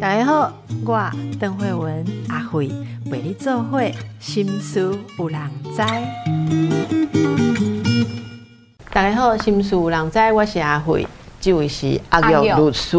大家好，我邓慧文阿慧陪你做会心思有人知。大家好，心思有人知，我是阿慧，这位是阿玉律师，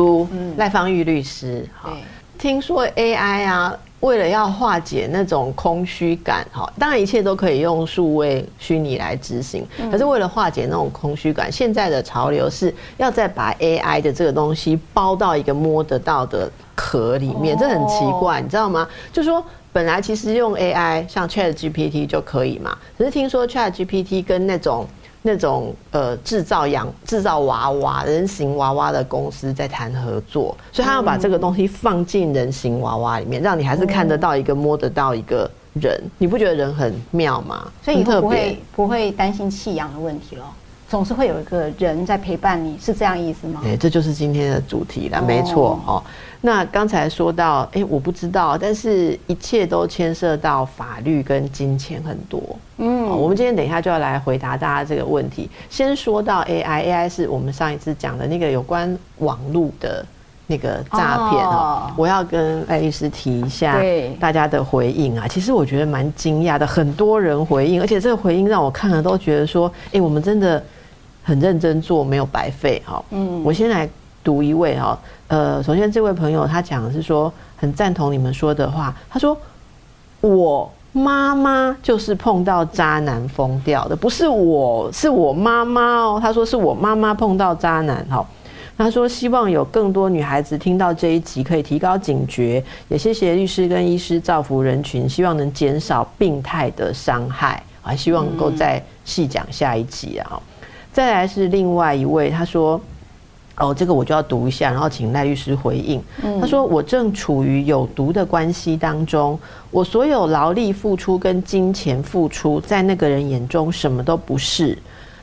赖芳玉律师。好，听说 AI 啊。为了要化解那种空虚感，哈，当然一切都可以用数位虚拟来执行。可是为了化解那种空虚感，现在的潮流是要再把 AI 的这个东西包到一个摸得到的壳里面，这很奇怪，你知道吗？就说本来其实用 AI 像 Chat GPT 就可以嘛，只是听说 Chat GPT 跟那种。那种呃制造养制造娃娃人形娃娃的公司在谈合作，所以他要把这个东西放进人形娃娃里面，让你还是看得到一个摸得到一个人，你不觉得人很妙吗？所以以后不会不会担心弃养的问题了。总是会有一个人在陪伴你，是这样意思吗？哎，这就是今天的主题了，没错哦。那刚才说到，哎，我不知道，但是一切都牵涉到法律跟金钱很多。嗯，我们今天等一下就要来回答大家这个问题。先说到 AI，AI 是我们上一次讲的那个有关网络的那个诈骗哦。我要跟赖律师提一下大家的回应啊。其实我觉得蛮惊讶的，很多人回应，而且这个回应让我看了都觉得说，哎，我们真的。很认真做，没有白费哈。嗯，我先来读一位哈。呃，首先这位朋友他讲的是说，很赞同你们说的话。他说，我妈妈就是碰到渣男疯掉的，不是我，是我妈妈哦。他说是我妈妈碰到渣男哈。他说希望有更多女孩子听到这一集，可以提高警觉。也谢谢律师跟医师造福人群，希望能减少病态的伤害。还希望能够再细讲下一集啊。再来是另外一位，他说：“哦，这个我就要读一下，然后请赖律师回应。”他说：“我正处于有毒的关系当中，我所有劳力付出跟金钱付出，在那个人眼中什么都不是。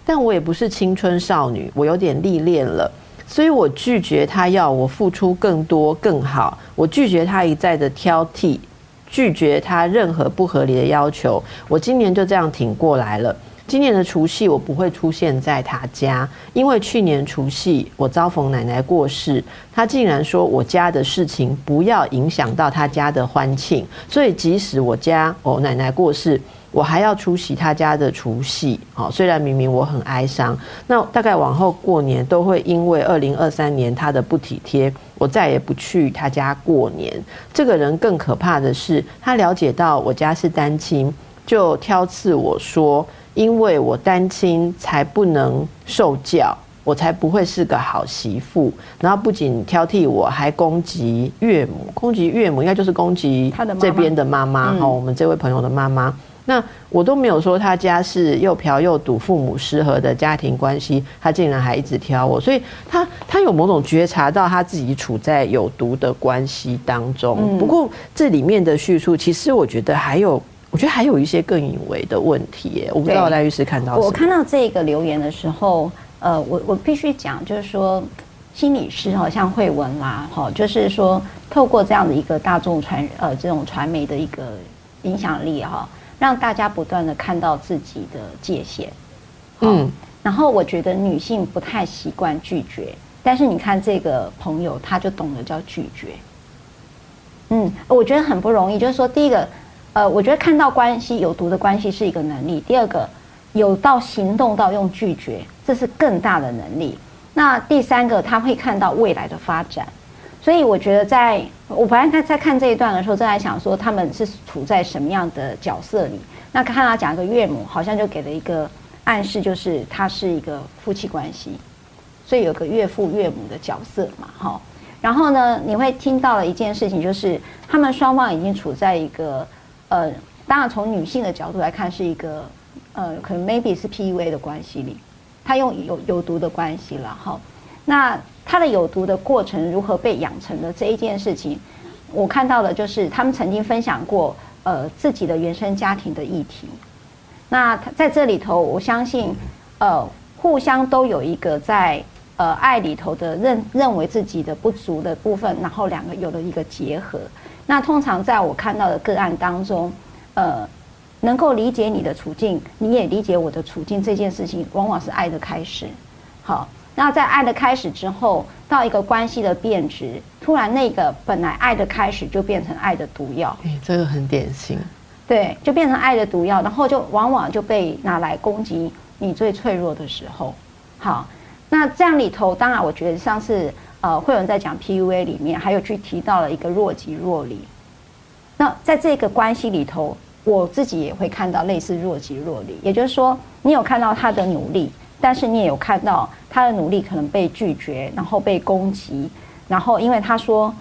但我也不是青春少女，我有点历练了，所以我拒绝他要我付出更多更好，我拒绝他一再的挑剔，拒绝他任何不合理的要求。我今年就这样挺过来了。”今年的除夕我不会出现在他家，因为去年除夕我遭逢奶奶过世，他竟然说我家的事情不要影响到他家的欢庆，所以即使我家哦奶奶过世，我还要出席他家的除夕。好，虽然明明我很哀伤，那大概往后过年都会因为二零二三年他的不体贴，我再也不去他家过年。这个人更可怕的是，他了解到我家是单亲，就挑刺我说。因为我单亲，才不能受教，我才不会是个好媳妇。然后不仅挑剔我，还攻击岳母，攻击岳母应该就是攻击他的这边的妈妈哈。我们这位朋友的妈妈，那我都没有说他家是又嫖又赌、父母失和的家庭关系，他竟然还一直挑我，所以他他有某种觉察到他自己处在有毒的关系当中。不过这里面的叙述，其实我觉得还有。我觉得还有一些更隐微的问题耶，我不知道赖律师看到。我看到这个留言的时候，呃，我我必须讲，就是说，心理师好像慧文啦，哈，就是说，透过这样的一个大众传呃这种传媒的一个影响力哈，让大家不断的看到自己的界限。嗯，然后我觉得女性不太习惯拒绝，但是你看这个朋友，他就懂得叫拒绝。嗯，我觉得很不容易，就是说，第一个。呃，我觉得看到关系有毒的关系是一个能力。第二个，有到行动到用拒绝，这是更大的能力。那第三个，他会看到未来的发展。所以我觉得，在我本来在在看这一段的时候，正在想说他们是处在什么样的角色里。那看他讲一个岳母，好像就给了一个暗示，就是他是一个夫妻关系，所以有个岳父岳母的角色嘛，哈。然后呢，你会听到了一件事情，就是他们双方已经处在一个。呃，当然从女性的角度来看，是一个呃，可能 maybe 是 PUA 的关系里，他用有有毒的关系了哈。那他的有毒的过程如何被养成的这一件事情，我看到的就是他们曾经分享过呃自己的原生家庭的议题。那在这里头，我相信呃互相都有一个在呃爱里头的认认为自己的不足的部分，然后两个有了一个结合。那通常在我看到的个案当中，呃，能够理解你的处境，你也理解我的处境这件事情，往往是爱的开始。好，那在爱的开始之后，到一个关系的变质，突然那个本来爱的开始就变成爱的毒药。哎，这个很典型。对，就变成爱的毒药，然后就往往就被拿来攻击你最脆弱的时候。好，那这样里头，当然我觉得上次呃慧文在讲 PUA 里面，还有去提到了一个若即若离。那在这个关系里头，我自己也会看到类似若即若离，也就是说，你有看到他的努力。但是你也有看到他的努力可能被拒绝，然后被攻击，然后因为他说，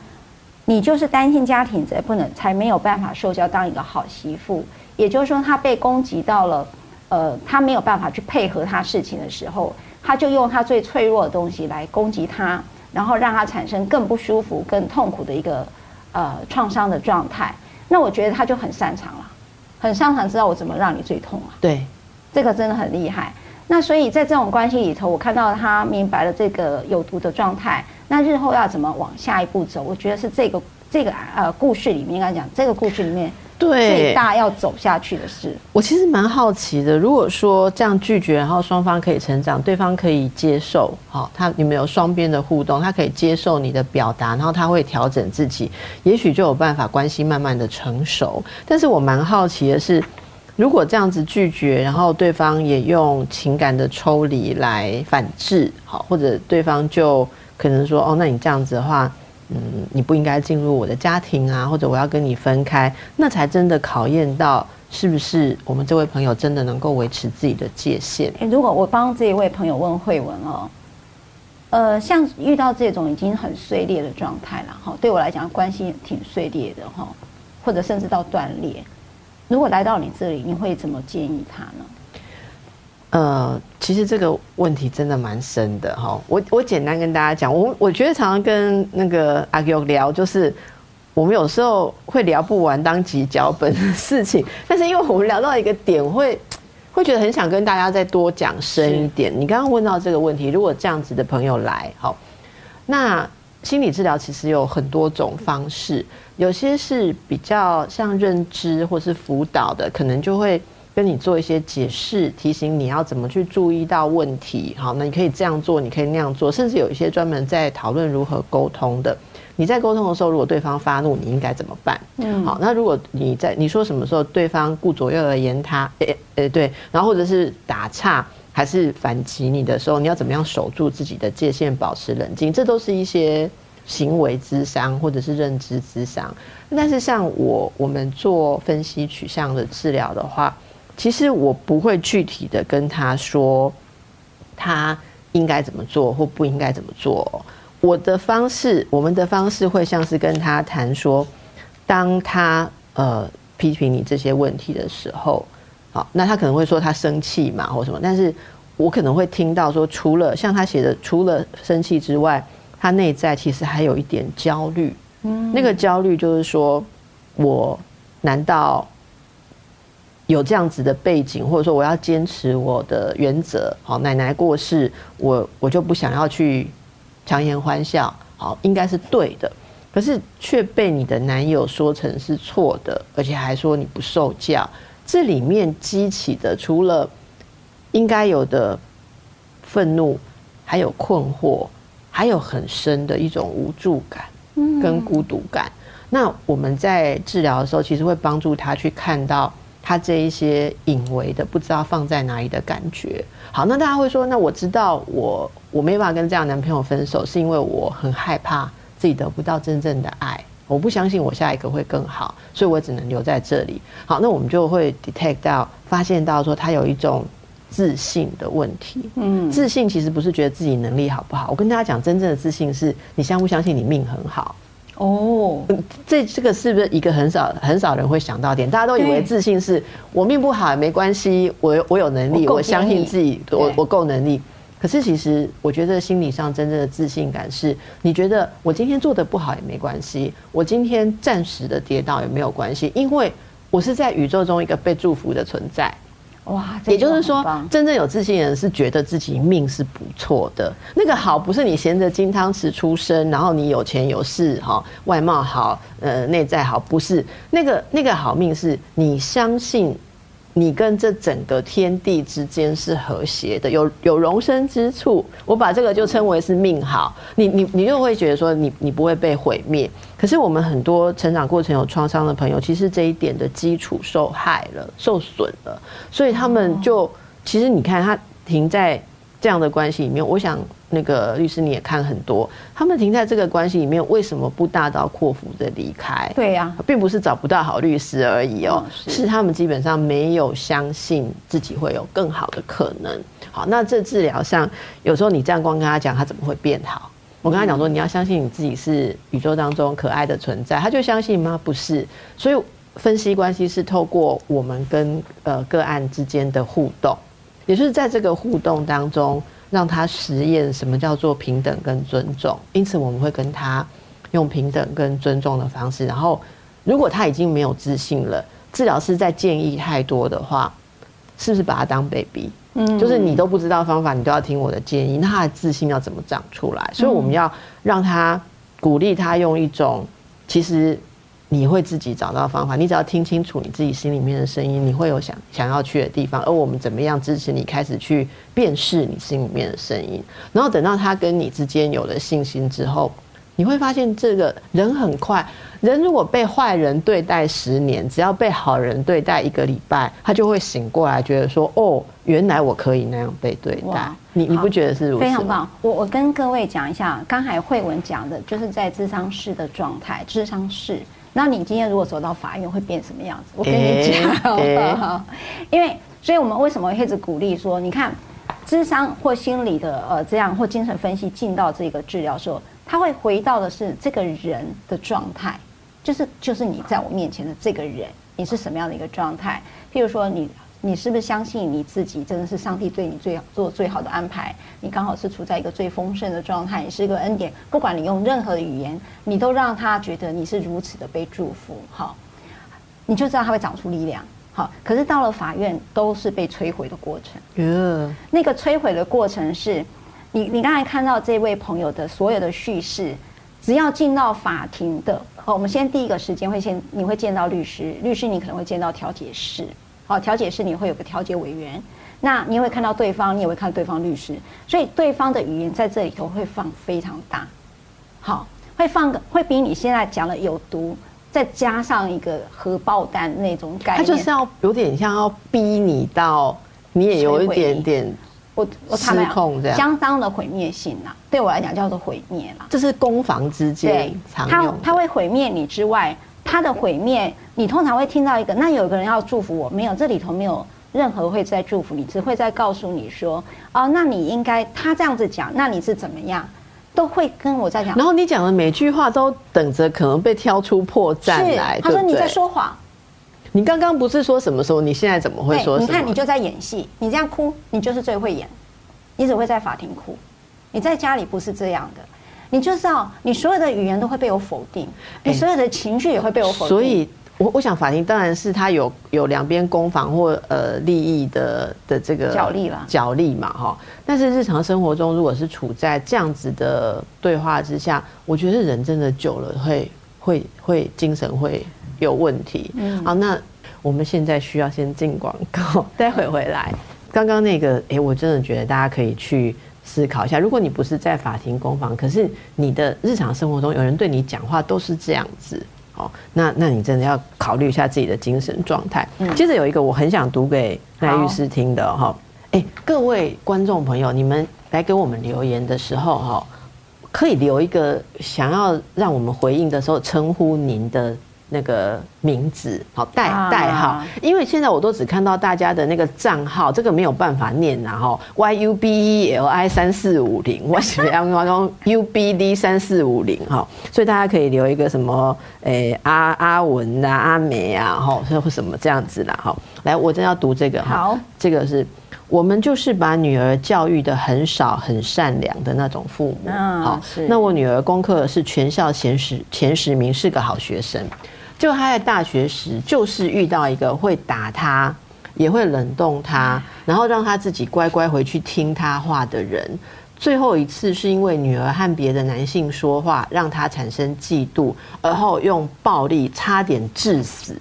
你就是单亲家庭才不能才没有办法受教当一个好媳妇，也就是说他被攻击到了，呃，他没有办法去配合他事情的时候，他就用他最脆弱的东西来攻击他，然后让他产生更不舒服、更痛苦的一个呃创伤的状态。那我觉得他就很擅长了，很擅长知道我怎么让你最痛啊。对，这个真的很厉害。那所以在这种关系里头，我看到他明白了这个有毒的状态。那日后要怎么往下一步走？我觉得是这个这个呃故事里面应该讲，这个故事里面对最大要走下去的事。我其实蛮好奇的，如果说这样拒绝，然后双方可以成长，对方可以接受，好，他你们有双边的互动，他可以接受你的表达，然后他会调整自己，也许就有办法关系慢慢的成熟。但是我蛮好奇的是。如果这样子拒绝，然后对方也用情感的抽离来反制，好，或者对方就可能说，哦，那你这样子的话，嗯，你不应该进入我的家庭啊，或者我要跟你分开，那才真的考验到是不是我们这位朋友真的能够维持自己的界限。如果我帮这一位朋友问慧文哦，呃，像遇到这种已经很碎裂的状态了，哈，对我来讲关系挺碎裂的哈，或者甚至到断裂。如果来到你这里，你会怎么建议他呢？呃，其实这个问题真的蛮深的哈。我我简单跟大家讲，我我觉得常常跟那个阿 Q 聊，就是我们有时候会聊不完当集脚本的事情，但是因为我们聊到一个点，会会觉得很想跟大家再多讲深一点。你刚刚问到这个问题，如果这样子的朋友来，好，那心理治疗其实有很多种方式。有些是比较像认知或是辅导的，可能就会跟你做一些解释，提醒你要怎么去注意到问题。好，那你可以这样做，你可以那样做，甚至有一些专门在讨论如何沟通的。你在沟通的时候，如果对方发怒，你应该怎么办？嗯，好，那如果你在你说什么时候对方顾左右而言他，诶诶对，然后或者是打岔还是反击你的时候，你要怎么样守住自己的界限，保持冷静？这都是一些。行为智商或者是认知智商，但是像我我们做分析取向的治疗的话，其实我不会具体的跟他说他应该怎么做或不应该怎么做。我的方式，我们的方式会像是跟他谈说，当他呃批评你这些问题的时候，好，那他可能会说他生气嘛或什么，但是我可能会听到说，除了像他写的，除了生气之外。他内在其实还有一点焦虑，嗯，那个焦虑就是说，我难道有这样子的背景，或者说我要坚持我的原则？好，奶奶过世，我我就不想要去强颜欢笑，好，应该是对的，可是却被你的男友说成是错的，而且还说你不受教。这里面激起的除了应该有的愤怒，还有困惑。还有很深的一种无助感，跟孤独感。那我们在治疗的时候，其实会帮助他去看到他这一些隐微的不知道放在哪里的感觉。好，那大家会说，那我知道我我没办法跟这样男朋友分手，是因为我很害怕自己得不到真正的爱，我不相信我下一个会更好，所以我只能留在这里。好，那我们就会 detect 到发现到说他有一种。自信的问题，嗯，自信其实不是觉得自己能力好不好。我跟大家讲，真正的自信是你相不相信你命很好。哦，这这个是不是一个很少很少人会想到点？大家都以为自信是我命不好也没关系，我我有能力，我相信自己，我我够能力。可是其实我觉得心理上真正的自信感是，你觉得我今天做的不好也没关系，我今天暂时的跌倒也没有关系，因为我是在宇宙中一个被祝福的存在。哇，也就是说，真正有自信的人是觉得自己命是不错的。那个好不是你衔着金汤匙出生，然后你有钱有势哈，外貌好，呃，内在好，不是那个那个好命是你相信你跟这整个天地之间是和谐的，有有容身之处。我把这个就称为是命好。你你你就会觉得说你你不会被毁灭。可是我们很多成长过程有创伤的朋友，其实这一点的基础受害了、受损了，所以他们就其实你看他停在这样的关系里面，我想。那个律师你也看很多，他们停在这个关系里面，为什么不大刀阔斧的离开？对呀，并不是找不到好律师而已哦，是他们基本上没有相信自己会有更好的可能。好，那这治疗上，有时候你这样光跟他讲，他怎么会变好？我跟他讲说，你要相信你自己是宇宙当中可爱的存在，他就相信吗？不是，所以分析关系是透过我们跟呃个案之间的互动，也就是在这个互动当中。让他实验什么叫做平等跟尊重，因此我们会跟他用平等跟尊重的方式。然后，如果他已经没有自信了，治疗师在建议太多的话，是不是把他当 baby？嗯，就是你都不知道方法，你都要听我的建议，那他的自信要怎么长出来？所以我们要让他鼓励他用一种其实。你会自己找到方法，你只要听清楚你自己心里面的声音，你会有想想要去的地方。而我们怎么样支持你开始去辨识你心里面的声音？然后等到他跟你之间有了信心之后，你会发现这个人很快。人如果被坏人对待十年，只要被好人对待一个礼拜，他就会醒过来，觉得说：“哦，原来我可以那样被对待。”你你不觉得是如此？非常棒。我我跟各位讲一下，刚才慧文讲的就是在智商室的状态，智商室。那你今天如果走到法院会变什么样子？我跟你讲，因为所以我们为什么一直鼓励说，你看，智商或心理的呃这样或精神分析进到这个治疗时候，他会回到的是这个人的状态，就是就是你在我面前的这个人，你是什么样的一个状态？譬如说你。你是不是相信你自己真的是上帝对你最做最好的安排？你刚好是处在一个最丰盛的状态，也是一个恩典。不管你用任何的语言，你都让他觉得你是如此的被祝福。好，你就知道他会长出力量。好，可是到了法院，都是被摧毁的过程。嗯，那个摧毁的过程是，你你刚才看到这位朋友的所有的叙事，只要进到法庭的，哦，我们先第一个时间会先你会见到律师，律师你可能会见到调解室。好，调解室你会有个调解委员，那你也会看到对方，你也会看对方律师，所以对方的语言在这里头会放非常大，好，会放个会比你现在讲的有毒，再加上一个核爆弹那种概念，他就是要有点像要逼你到，你也有一点点，我我失控这样，相当的毁灭性呐，对我来讲叫做毁灭啦，这是攻防之间常用，他会毁灭你之外。他的毁灭，你通常会听到一个，那有个人要祝福我，没有，这里头没有任何会在祝福你，只会在告诉你说，哦，那你应该他这样子讲，那你是怎么样，都会跟我在讲。然后你讲的每句话都等着可能被挑出破绽来。他说你在说谎。你刚刚不是说什么时候？你现在怎么会说？你看你就在演戏，你这样哭，你就是最会演，你只会在法庭哭，你在家里不是这样的。你就知道，你所有的语言都会被我否定，你所有的情绪也会被我否定。所以，我我想法庭当然是他有有两边攻防或呃利益的的这个角力了，角力嘛哈。但是日常生活中，如果是处在这样子的对话之下，我觉得人真的久了会会会精神会有问题。嗯，好，那我们现在需要先进广告，待会回来。刚刚那个，哎，我真的觉得大家可以去。思考一下，如果你不是在法庭攻防，可是你的日常生活中有人对你讲话都是这样子，哦，那那你真的要考虑一下自己的精神状态。接着有一个我很想读给赖律师听的哈，哎，各位观众朋友，你们来给我们留言的时候哈，可以留一个想要让我们回应的时候称呼您的。那个名字好代代号，因为现在我都只看到大家的那个账号，这个没有办法念然后 y u b e l i 三四五零，我喜欢用 u b d 三四五零哈，所以大家可以留一个什么诶阿阿文啊阿梅啊哈，或什么这样子啦哈。来，我真要读这个哈，这个是我们就是把女儿教育的很少很善良的那种父母，好，那我女儿功课是全校前十前十名，是个好学生。就他在大学时，就是遇到一个会打他，也会冷冻他，然后让他自己乖乖回去听他话的人。最后一次是因为女儿和别的男性说话，让他产生嫉妒，而后用暴力差点致死，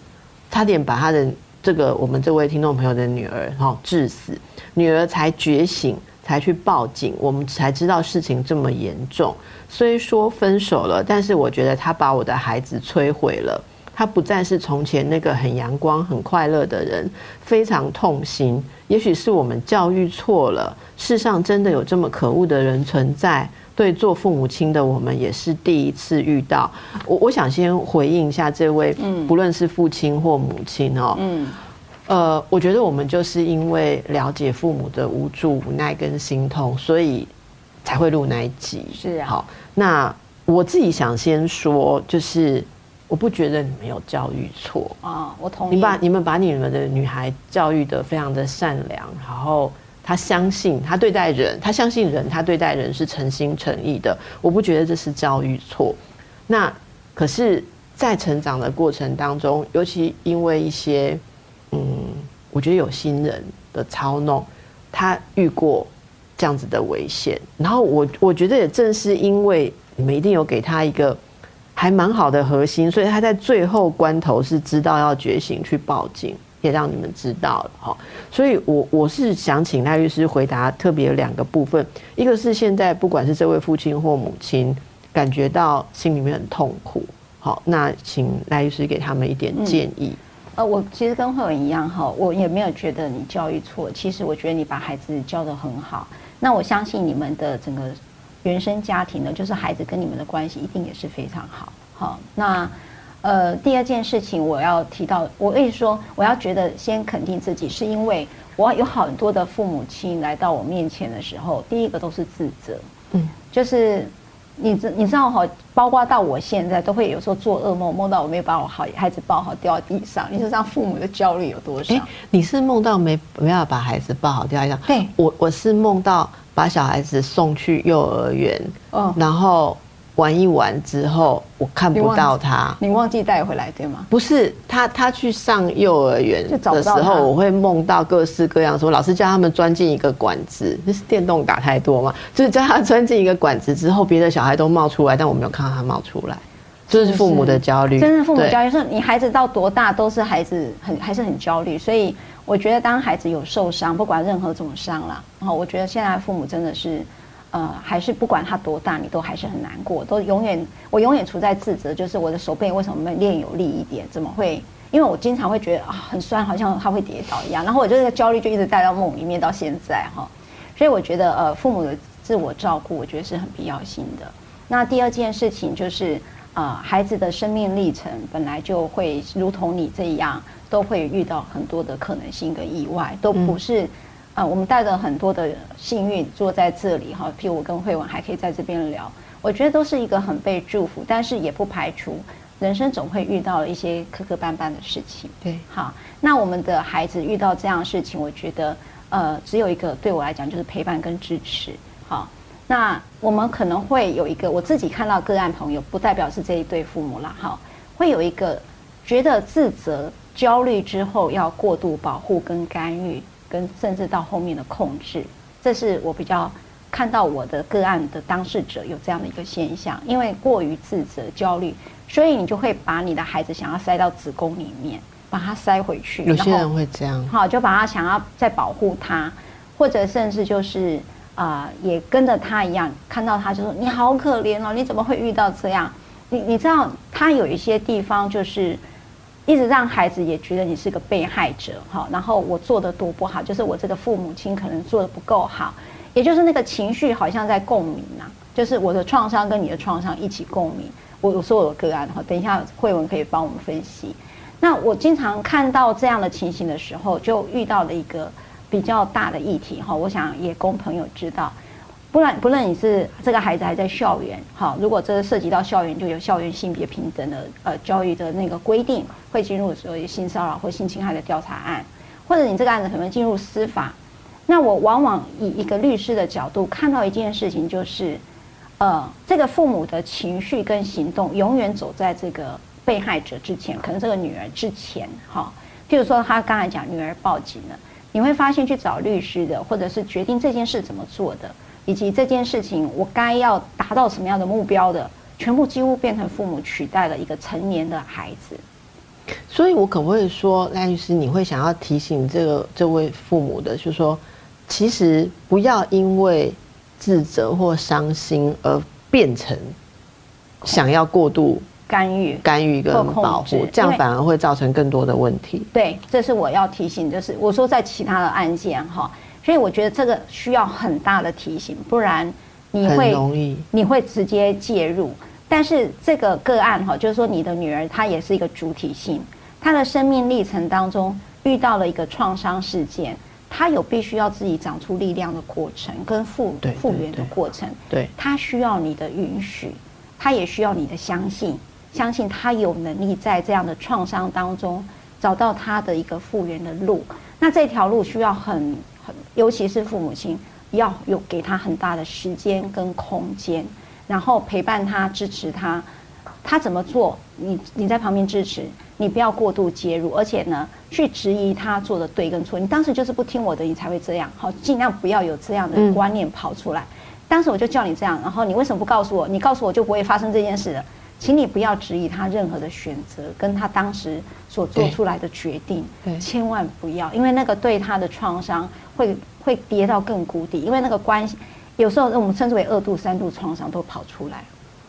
差点把他的这个我们这位听众朋友的女儿哈致死，女儿才觉醒，才去报警，我们才知道事情这么严重。虽说分手了，但是我觉得他把我的孩子摧毁了。他不再是从前那个很阳光、很快乐的人，非常痛心。也许是我们教育错了，世上真的有这么可恶的人存在。对，做父母亲的我们也是第一次遇到。我我想先回应一下这位，不论是父亲或母亲哦，嗯，呃，我觉得我们就是因为了解父母的无助、无奈跟心痛，所以才会录那一集。是啊，好，那我自己想先说，就是我不觉得你们有教育错啊，我同意。你把你们把你们的女孩教育的非常的善良，然后。她相信她对待人，她相信人，她对待人是诚心诚意的。我不觉得这是教育错。那可是，在成长的过程当中，尤其因为一些，嗯，我觉得有心人的操弄，她遇过这样子的危险。然后我我觉得也正是因为你们一定有给她一个还蛮好的核心，所以他在最后关头是知道要觉醒去报警。也让你们知道了哈，所以我我是想请赖律师回答特别两个部分，一个是现在不管是这位父亲或母亲感觉到心里面很痛苦，好，那请赖律师给他们一点建议。呃，我其实跟慧文一样哈，我也没有觉得你教育错，其实我觉得你把孩子教得很好。那我相信你们的整个原生家庭呢，就是孩子跟你们的关系一定也是非常好。好，那。呃，第二件事情我要提到，我跟你说，我要觉得先肯定自己，是因为我有很多的父母亲来到我面前的时候，第一个都是自责，嗯，就是你知你知道哈，包括到我现在都会有时候做噩梦，梦到我没有把我好孩子抱好掉在地上，你知道父母的焦虑有多少？你是梦到没没有把孩子抱好掉地上？对，我我是梦到把小孩子送去幼儿园，嗯，然后。玩一玩之后，我看不到他。你忘记带回来对吗？不是，他他去上幼儿园的时候，我会梦到各式各样，说老师叫他们钻进一个管子，那是电动打太多嘛？就是叫他钻进一个管子之后，别的小孩都冒出来，但我没有看到他冒出来，这是父母的焦虑。真是父母焦虑，说你孩子到多大都是孩子很还是很焦虑，所以我觉得当孩子有受伤，不管任何种伤了，然后我觉得现在父母真的是。呃，还是不管他多大，你都还是很难过，都永远我永远处在自责，就是我的手背为什么没练有力一点？怎么会？因为我经常会觉得啊很酸，好像他会跌倒一样，然后我就这个焦虑就一直带到梦里面到现在哈。所以我觉得呃，父母的自我照顾，我觉得是很必要性的。那第二件事情就是啊，孩子的生命历程本来就会如同你这样，都会遇到很多的可能性跟意外，都不是。啊，我们带着很多的幸运坐在这里哈，譬如我跟慧文还可以在这边聊，我觉得都是一个很被祝福，但是也不排除人生总会遇到一些磕磕绊绊的事情。对，好，那我们的孩子遇到这样的事情，我觉得呃，只有一个对我来讲就是陪伴跟支持。好，那我们可能会有一个我自己看到个案朋友，不代表是这一对父母了哈，会有一个觉得自责、焦虑之后要过度保护跟干预。跟甚至到后面的控制，这是我比较看到我的个案的当事者有这样的一个现象，因为过于自责、焦虑，所以你就会把你的孩子想要塞到子宫里面，把它塞回去。有些人会这样，好，就把他想要再保护他，或者甚至就是啊，也跟着他一样，看到他就说你好可怜哦，你怎么会遇到这样？你你知道他有一些地方就是。一直让孩子也觉得你是个被害者，哈，然后我做的多不好，就是我这个父母亲可能做的不够好，也就是那个情绪好像在共鸣啊，就是我的创伤跟你的创伤一起共鸣。我我说我的个案哈，等一下慧文可以帮我们分析。那我经常看到这样的情形的时候，就遇到了一个比较大的议题哈，我想也供朋友知道。不论不论你是这个孩子还在校园，好，如果这涉及到校园，就有校园性别平等的呃教育的那个规定，会进入所谓性骚扰或性侵害的调查案，或者你这个案子可能进入司法，那我往往以一个律师的角度看到一件事情，就是呃这个父母的情绪跟行动永远走在这个被害者之前，可能这个女儿之前，哈，譬如说他刚才讲女儿报警了，你会发现去找律师的，或者是决定这件事怎么做的。以及这件事情，我该要达到什么样的目标的，全部几乎变成父母取代了一个成年的孩子。所以，我可不可以说，赖律师，你会想要提醒这个这位父母的，就是说，其实不要因为自责或伤心而变成想要过度干预、干预跟保护，这样反而会造成更多的问题。对，这是我要提醒，就是我说在其他的案件哈，所以我觉得这个需要很大的提醒，不然你会容易你会直接介入。但是这个个案哈，就是说你的女儿她也是一个主体性。她的生命历程当中遇到了一个创伤事件，她有必须要自己长出力量的过程，跟复复原的过程。对，她需要你的允许，她也需要你的相信，相信她有能力在这样的创伤当中找到她的一个复原的路。那这条路需要很很，尤其是父母亲要有给他很大的时间跟空间，然后陪伴他，支持他。他怎么做，你你在旁边支持。你不要过度介入，而且呢，去质疑他做的对跟错。你当时就是不听我的，你才会这样。好，尽量不要有这样的观念跑出来。当时我就叫你这样，然后你为什么不告诉我？你告诉我就不会发生这件事了。请你不要质疑他任何的选择，跟他当时所做出来的决定。千万不要，因为那个对他的创伤会会跌到更谷底。因为那个关系，有时候我们称之为二度、三度创伤都跑出来。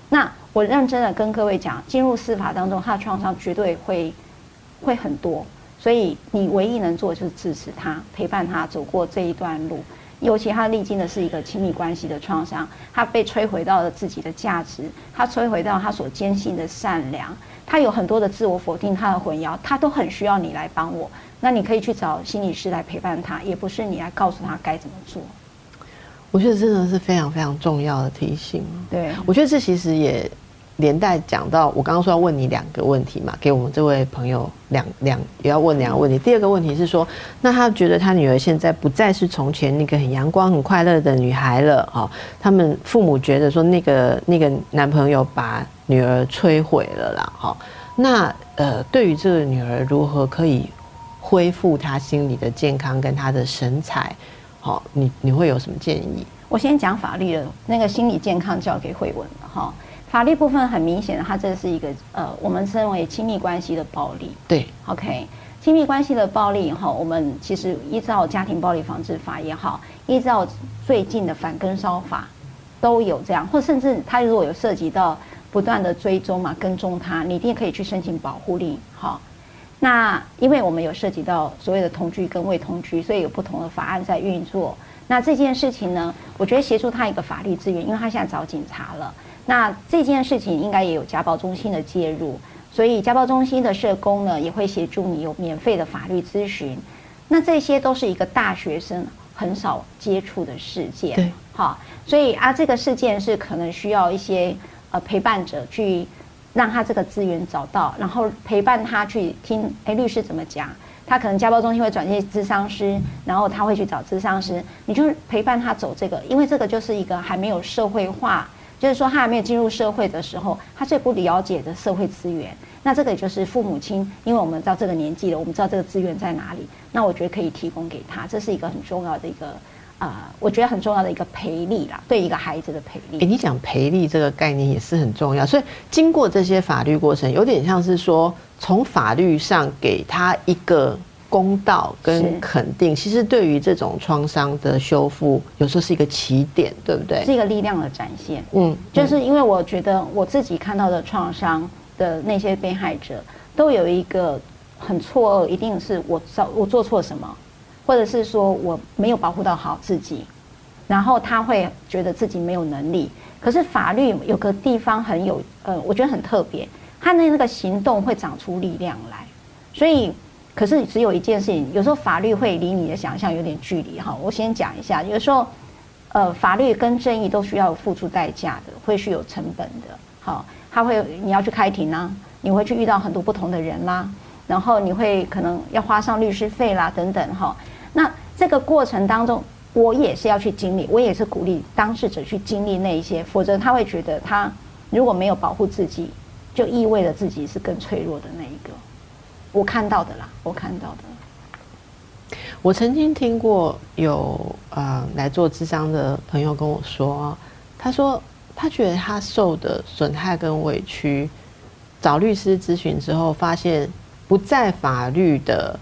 那我认真的跟各位讲，进入司法当中，他的创伤绝对会会很多，所以你唯一能做的就是支持他，陪伴他走过这一段路。尤其他历经的是一个亲密关系的创伤，他被摧毁到了自己的价值，他摧毁到他所坚信的善良，他有很多的自我否定，他的混淆，他都很需要你来帮我。那你可以去找心理师来陪伴他，也不是你来告诉他该怎么做。我觉得真的是非常非常重要的提醒。对，我觉得这其实也连带讲到我刚刚说要问你两个问题嘛，给我们这位朋友两两也要问两个问题。第二个问题是说，那他觉得他女儿现在不再是从前那个很阳光、很快乐的女孩了哈。他们父母觉得说，那个那个男朋友把女儿摧毁了啦哈。那呃，对于这个女儿如何可以恢复她心理的健康跟她的神采？好，你你会有什么建议？我先讲法律的，那个心理健康交给慧文了哈。法律部分很明显的，它这是一个呃，我们称为亲密关系的暴力。对，OK，亲密关系的暴力哈，我们其实依照家庭暴力防治法也好，依照最近的反跟梢法都有这样，或甚至它如果有涉及到不断的追踪嘛，跟踪他，你一定可以去申请保护令，好。那因为我们有涉及到所谓的同居跟未同居，所以有不同的法案在运作。那这件事情呢，我觉得协助他一个法律资源，因为他现在找警察了。那这件事情应该也有家暴中心的介入，所以家暴中心的社工呢也会协助你有免费的法律咨询。那这些都是一个大学生很少接触的事件，对，好，所以啊，这个事件是可能需要一些呃陪伴者去。让他这个资源找到，然后陪伴他去听，哎，律师怎么讲？他可能家暴中心会转介咨商师，然后他会去找咨商师，你就陪伴他走这个，因为这个就是一个还没有社会化，就是说他还没有进入社会的时候，他最不了解的社会资源。那这个也就是父母亲，因为我们到这个年纪了，我们知道这个资源在哪里，那我觉得可以提供给他，这是一个很重要的一个。啊，我觉得很重要的一个陪力啦，对一个孩子的陪力。哎，你讲陪力这个概念也是很重要，所以经过这些法律过程，有点像是说从法律上给他一个公道跟肯定。其实对于这种创伤的修复，有时候是一个起点，对不对？是一个力量的展现。嗯，就是因为我觉得我自己看到的创伤的那些被害者，都有一个很错愕，一定是我做我做错什么。或者是说我没有保护到好自己，然后他会觉得自己没有能力。可是法律有个地方很有，呃，我觉得很特别，他的那个行动会长出力量来。所以，可是只有一件事情，有时候法律会离你的想象有点距离哈。我先讲一下，有时候，呃，法律跟正义都需要付出代价的，会是有成本的。好，他会你要去开庭啊，你会去遇到很多不同的人啦。然后你会可能要花上律师费啦，等等哈。那这个过程当中，我也是要去经历，我也是鼓励当事者去经历那一些，否则他会觉得他如果没有保护自己，就意味着自己是更脆弱的那一个。我看到的啦，我看到的。我曾经听过有呃来做智商的朋友跟我说，他说他觉得他受的损害跟委屈，找律师咨询之后发现。不在法律的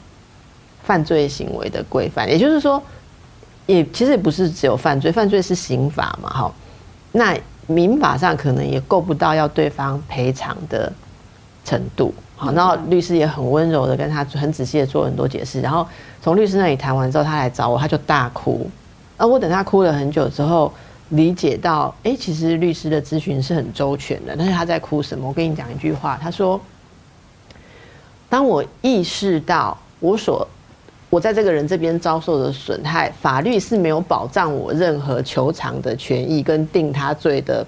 犯罪行为的规范，也就是说，也其实也不是只有犯罪，犯罪是刑法嘛，哈，那民法上可能也够不到要对方赔偿的程度，好，然后律师也很温柔的跟他很仔细的做很多解释，然后从律师那里谈完之后，他来找我，他就大哭，而我等他哭了很久之后，理解到，哎，其实律师的咨询是很周全的，但是他在哭什么？我跟你讲一句话，他说。当我意识到我所我在这个人这边遭受的损害，法律是没有保障我任何求偿的权益跟定他罪的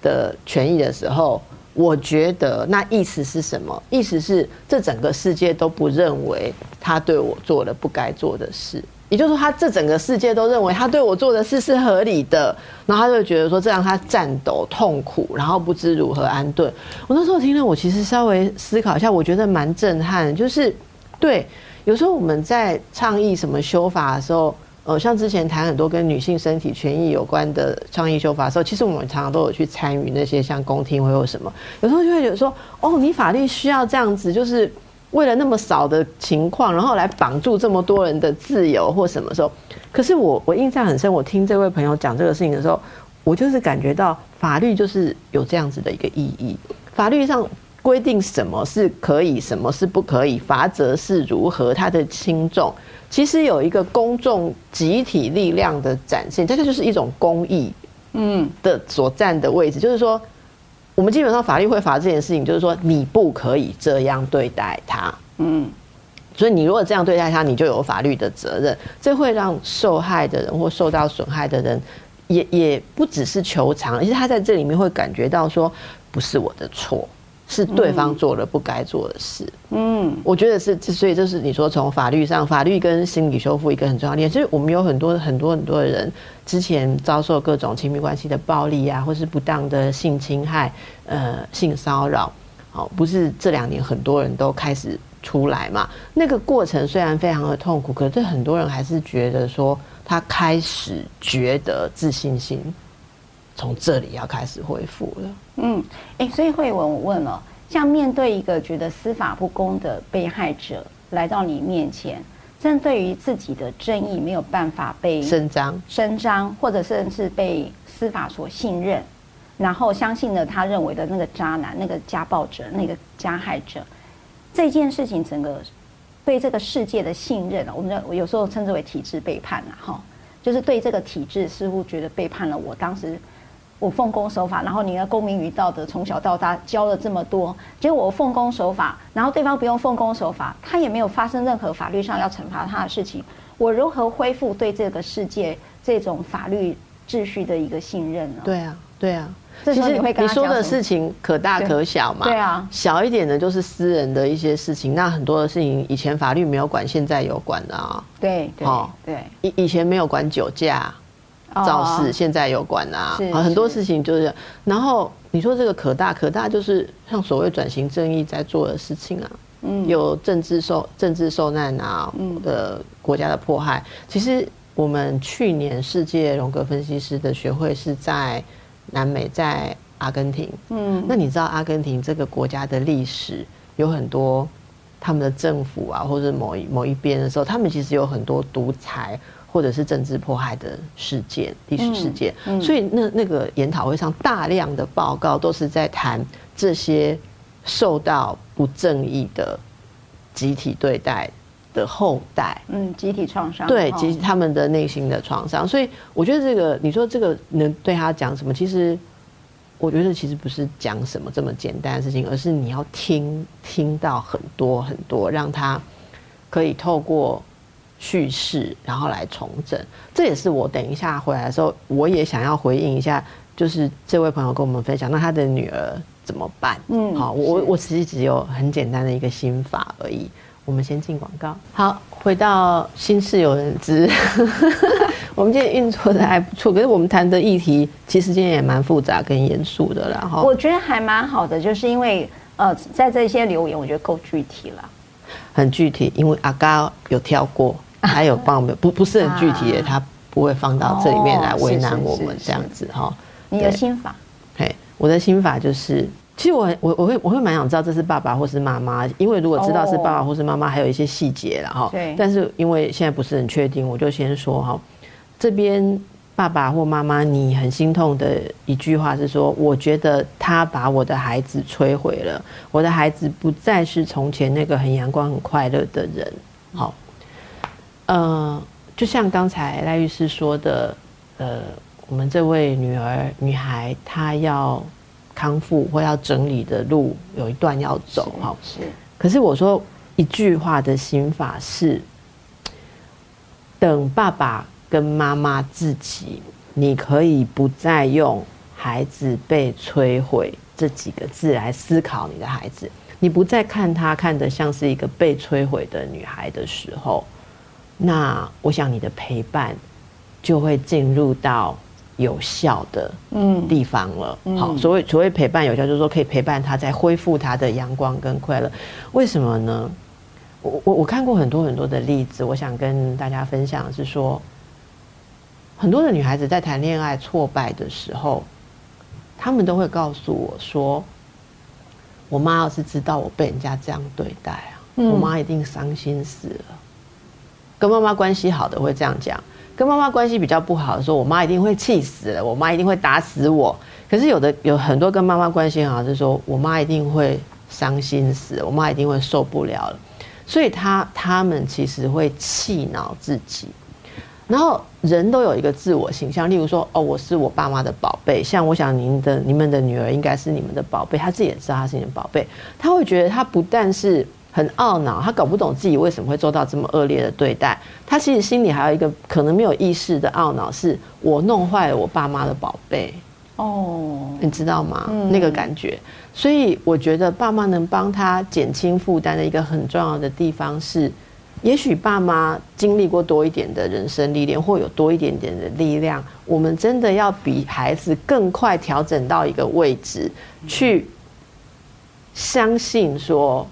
的权益的时候，我觉得那意思是什么？意思是这整个世界都不认为他对我做了不该做的事。也就是说，他这整个世界都认为他对我做的事是合理的，然后他就觉得说这让他颤抖、痛苦，然后不知如何安顿。我那时候听了，我其实稍微思考一下，我觉得蛮震撼。就是对，有时候我们在倡议什么修法的时候，呃，像之前谈很多跟女性身体权益有关的倡议修法的时候，其实我们常常都有去参与那些像公听会或什么。有时候就会觉得说，哦，你法律需要这样子，就是。为了那么少的情况，然后来绑住这么多人的自由或什么时候？可是我我印象很深，我听这位朋友讲这个事情的时候，我就是感觉到法律就是有这样子的一个意义。法律上规定什么是可以，什么是不可以，法则是如何，它的轻重，其实有一个公众集体力量的展现，这个就是一种公益，嗯的所占的位置，就是说。我们基本上法律会罚这件事情，就是说你不可以这样对待他，嗯，所以你如果这样对待他，你就有法律的责任。这会让受害的人或受到损害的人，也也不只是求偿，而且他在这里面会感觉到说，不是我的错。是对方做了不该做的事。嗯，我觉得是，所以就是你说从法律上，法律跟心理修复一个很重要点。所以我们有很多很多很多的人之前遭受各种亲密关系的暴力啊，或是不当的性侵害、呃性骚扰，哦，不是这两年很多人都开始出来嘛？那个过程虽然非常的痛苦，可是很多人还是觉得说他开始觉得自信心。从这里要开始恢复了。嗯，哎，所以慧文，我问了，像面对一个觉得司法不公的被害者来到你面前，针对于自己的正义没有办法被伸张、伸张，或者甚至被司法所信任，然后相信了他认为的那个渣男、那个家暴者、那个加害者，这件事情整个对这个世界的信任，我们我有时候称之为体制背叛了哈，就是对这个体制似乎觉得背叛了我当时。我奉公守法，然后你的公民与道德从小到大教了这么多，结果我奉公守法，然后对方不用奉公守法，他也没有发生任何法律上要惩罚他的事情，我如何恢复对这个世界这种法律秩序的一个信任呢？对啊，对啊，其实你说的事情可大可小嘛，对啊，小一点的就是私人的一些事情，那很多的事情以前法律没有管，现在有管的啊，对，对，对，以以前没有管酒驾。肇事现在有管啊，很多事情就是。然后你说这个可大可大，就是像所谓转型正义在做的事情啊，嗯，有政治受政治受难啊，嗯，的国家的迫害。其实我们去年世界荣格分析师的学会是在南美，在阿根廷，嗯，那你知道阿根廷这个国家的历史有很多，他们的政府啊，或者某一某一边的时候，他们其实有很多独裁。或者是政治迫害的事件、历史事件，所以那那个研讨会上大量的报告都是在谈这些受到不正义的集体对待的后代，嗯，集体创伤，对，其实他们的内心的创伤。所以我觉得这个，你说这个能对他讲什么？其实我觉得其实不是讲什么这么简单的事情，而是你要听听到很多很多，让他可以透过。叙事，然后来重整，这也是我等一下回来的时候，我也想要回应一下，就是这位朋友跟我们分享，那他的女儿怎么办？嗯，好，我我其实只有很简单的一个心法而已。我们先进广告，好，回到心事有人知，我们今天运作的还不错，可是我们谈的议题其实今天也蛮复杂跟严肃的然后我觉得还蛮好的，就是因为呃，在这些留言，我觉得够具体了，很具体，因为阿高有跳过。还有帮我们不不是很具体的，他不会放到这里面来为难我们这样子哈。你的心法？嘿，我的心法就是其实我我我会我会蛮想知道这是爸爸或是妈妈，因为如果知道是爸爸或是妈妈，还有一些细节了哈。对。但是因为现在不是很确定，我就先说哈，这边爸爸或妈妈，你很心痛的一句话是说，我觉得他把我的孩子摧毁了，我的孩子不再是从前那个很阳光很快乐的人。好，呃，就像刚才赖律师说的，呃，我们这位女儿女孩她要。康复或要整理的路有一段要走，哈。是。可是我说一句话的心法是：等爸爸跟妈妈自己，你可以不再用“孩子被摧毁”这几个字来思考你的孩子，你不再看他看得像是一个被摧毁的女孩的时候，那我想你的陪伴就会进入到。有效的嗯地方了，好，所谓所谓陪伴有效，就是说可以陪伴他在恢复他的阳光跟快乐。为什么呢？我我我看过很多很多的例子，我想跟大家分享是说，很多的女孩子在谈恋爱挫败的时候，她们都会告诉我说，我妈要是知道我被人家这样对待啊，我妈一定伤心死了。跟妈妈关系好的会这样讲。跟妈妈关系比较不好的时候，我妈一定会气死了，我妈一定会打死我。可是有的有很多跟妈妈关系好，就是说我妈一定会伤心死，我妈一定会受不了了。所以他他们其实会气恼自己。然后人都有一个自我形象，例如说，哦，我是我爸妈的宝贝。像我想您的你们的女儿应该是你们的宝贝，她自己也知道她是你的宝贝，她会觉得她不但是。很懊恼，他搞不懂自己为什么会受到这么恶劣的对待。他其实心里还有一个可能没有意识的懊恼，是我弄坏了我爸妈的宝贝。哦，你知道吗？那个感觉。所以我觉得爸妈能帮他减轻负担的一个很重要的地方是，也许爸妈经历过多一点的人生历练，或有多一点点的力量，我们真的要比孩子更快调整到一个位置，去相信说。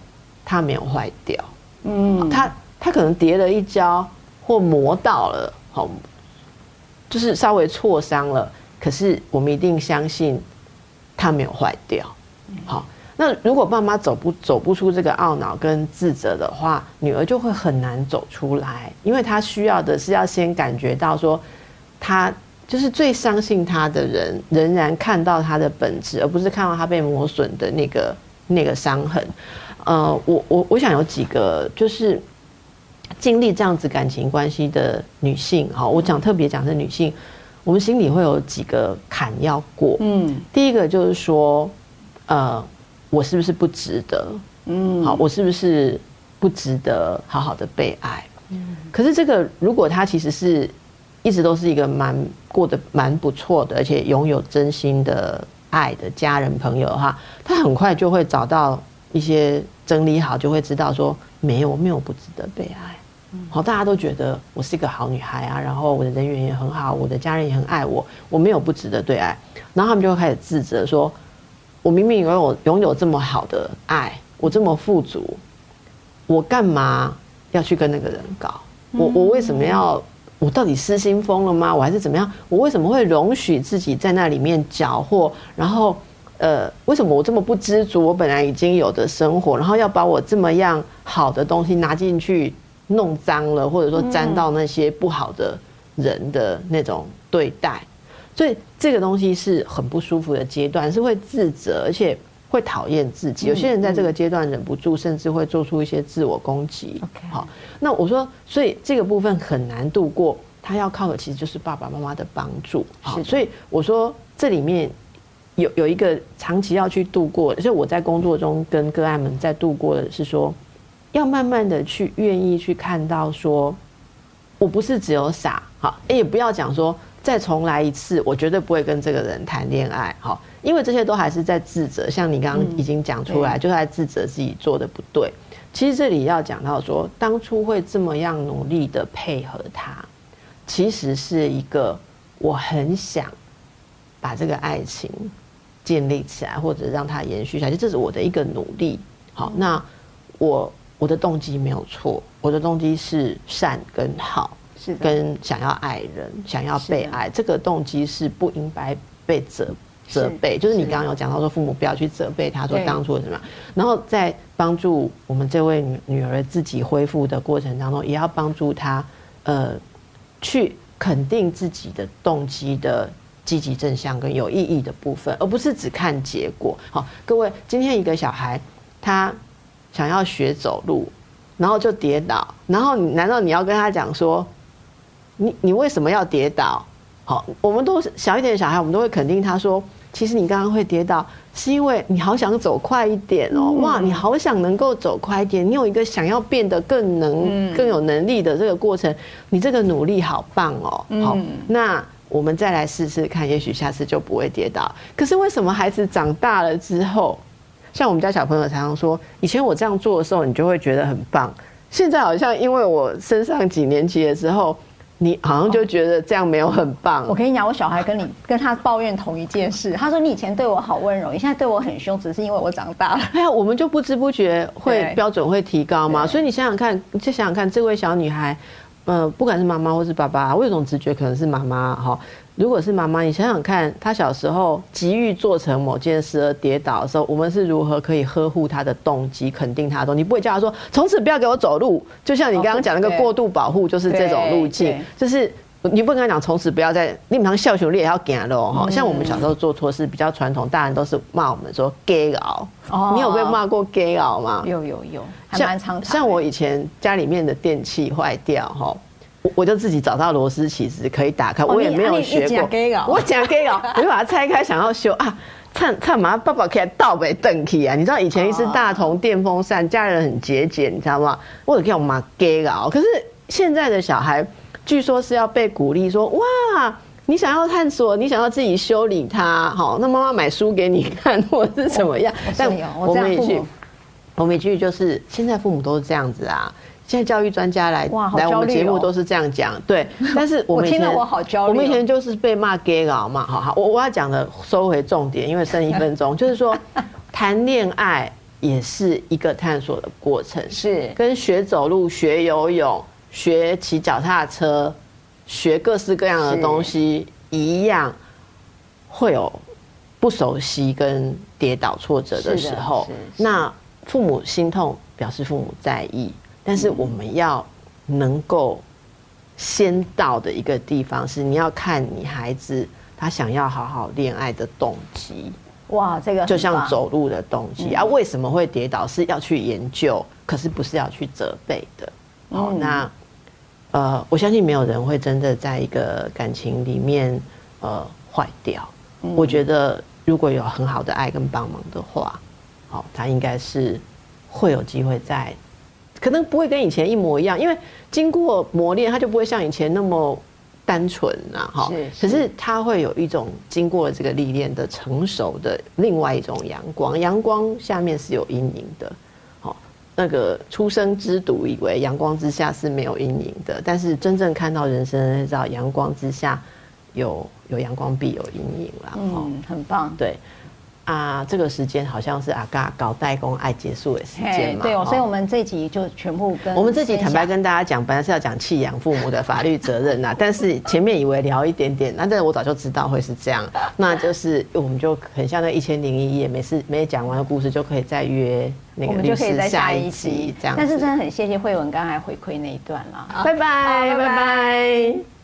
它没有坏掉，嗯，它它可能跌了一跤或磨到了，好，就是稍微挫伤了。可是我们一定相信它没有坏掉，好。那如果爸妈走不走不出这个懊恼跟自责的话，女儿就会很难走出来，因为她需要的是要先感觉到说，她就是最相信他的人仍然看到他的本质，而不是看到他被磨损的那个那个伤痕。呃，我我我想有几个就是经历这样子感情关系的女性，哈，我讲特别讲是女性，我们心里会有几个坎要过。嗯，第一个就是说，呃，我是不是不值得？嗯，好，我是不是不值得好好的被爱？嗯，可是这个如果他其实是一直都是一个蛮过得蛮不错的，而且拥有真心的爱的家人朋友的话，他很快就会找到。一些整理好就会知道说没有，我没有不值得被爱。好，大家都觉得我是一个好女孩啊，然后我的人缘也很好，我的家人也很爱我，我没有不值得对爱。然后他们就会开始自责，说我明明拥有拥有这么好的爱，我这么富足，我干嘛要去跟那个人搞？我我为什么要？我到底失心疯了吗？我还是怎么样？我为什么会容许自己在那里面搅和？然后。呃，为什么我这么不知足？我本来已经有的生活，然后要把我这么样好的东西拿进去弄脏了，或者说沾到那些不好的人的那种对待，所以这个东西是很不舒服的阶段，是会自责，而且会讨厌自己。有些人在这个阶段忍不住，甚至会做出一些自我攻击。好，那我说，所以这个部分很难度过，他要靠的其实就是爸爸妈妈的帮助。好，所以我说这里面。有有一个长期要去度过，就我在工作中跟个案们在度过的是说，要慢慢的去愿意去看到说，我不是只有傻，好，也不要讲说再重来一次，我绝对不会跟这个人谈恋爱，好，因为这些都还是在自责，像你刚刚已经讲出来，就是在自责自己做的不对。其实这里要讲到说，当初会这么样努力的配合他，其实是一个我很想把这个爱情。建立起来，或者让它延续下去，这是我的一个努力。好，那我我的动机没有错，我的动机是善跟好，是跟想要爱人、想要被爱，这个动机是不应该被责责备，就是你刚刚有讲到说父母不要去责备他说当初什么，然后在帮助我们这位女女儿自己恢复的过程当中，也要帮助她呃去肯定自己的动机的积极正向跟有意义的部分，而不是只看结果。好，各位，今天一个小孩他想要学走路，然后就跌倒，然后难道你要跟他讲说，你你为什么要跌倒？好，我们都是小一点的小孩，我们都会肯定他说，其实你刚刚会跌倒，是因为你好想走快一点哦，哇，你好想能够走快一点，你有一个想要变得更能、更有能力的这个过程，你这个努力好棒哦。好，那我们再来试试看，也许下次就不会跌倒。可是为什么孩子长大了之后，像我们家小朋友常常说，以前我这样做的时候，你就会觉得很棒，现在好像因为我升上几年级的时候。你好像就觉得这样没有很棒。我跟你讲，我小孩跟你跟他抱怨同一件事。他说：“你以前对我好温柔，你现在对我很凶，只是因为我长大了。”哎呀，我们就不知不觉会标准会提高嘛。所以你想想看，你就想想看，这位小女孩，呃，不管是妈妈或是爸爸，我有种直觉，可能是妈妈哈。如果是妈妈，你想想看，她小时候急于做成某件事而跌倒的时候，我们是如何可以呵护她的动机，肯定她的动机？不会叫她说从此不要给我走路，就像你刚刚讲那个过度保护，就是这种路径，就是你不跟他讲从此不要再，你平常笑熊你也要给喽哈。像我们小时候做错事比较传统，大人都是骂我们说 gay 佬，你有被骂过 gay 佬吗？有有有，还蛮常像我以前家里面的电器坏掉哈。我就自己找到螺丝起子可以打开，我也没有学过。我讲 gay 哦，我就把它拆开，想要修啊，趁趁嘛，爸爸可以倒背邓起啊！你知道以前一只大同电风扇，家人很节俭，你知道吗？我可以用嘛 gay 哦。可是现在的小孩，据说是要被鼓励说，哇，你想要探索，你想要自己修理它，好，那妈妈买书给你看，或是怎么样？但我们一句，我们一句就是，现在父母都是这样子啊。现在教育专家来来我们节目都是这样讲，对。但是我们听了我好焦虑。我们以前就是被骂 gay 佬嘛，好好，我我要讲的收回重点，因为剩一分钟，就是说谈恋爱也是一个探索的过程，是跟学走路、学游泳、学骑脚踏车、学各式各样的东西一样，会有不熟悉跟跌倒挫折的时候。那父母心痛，表示父母在意。但是我们要能够先到的一个地方是，你要看你孩子他想要好好恋爱的动机。哇，这个就像走路的动机啊，为什么会跌倒是要去研究，可是不是要去责备的。好，那呃，我相信没有人会真的在一个感情里面呃坏掉。我觉得如果有很好的爱跟帮忙的话，好，他应该是会有机会在。可能不会跟以前一模一样，因为经过磨练，他就不会像以前那么单纯啊，哈。是。可是他会有一种经过这个历练的成熟的另外一种阳光，阳光下面是有阴影的，好。那个出生之犊以为阳光之下是没有阴影的，但是真正看到人生，知道阳光之下有有阳光必有阴影啦。嗯，很棒。对。啊，这个时间好像是阿嘎搞代工爱结束的时间嘛？对哦，所以我们这集就全部跟我们这集坦白跟大家讲，本来是要讲弃养父母的法律责任呐，但是前面以为聊一点点，那但是我早就知道会是这样，那就是我们就很像那一千零一夜，每次没讲完的故事就可以再约那个律师下一集这样。但是真的很谢谢慧文刚才回馈那一段了，拜拜拜拜。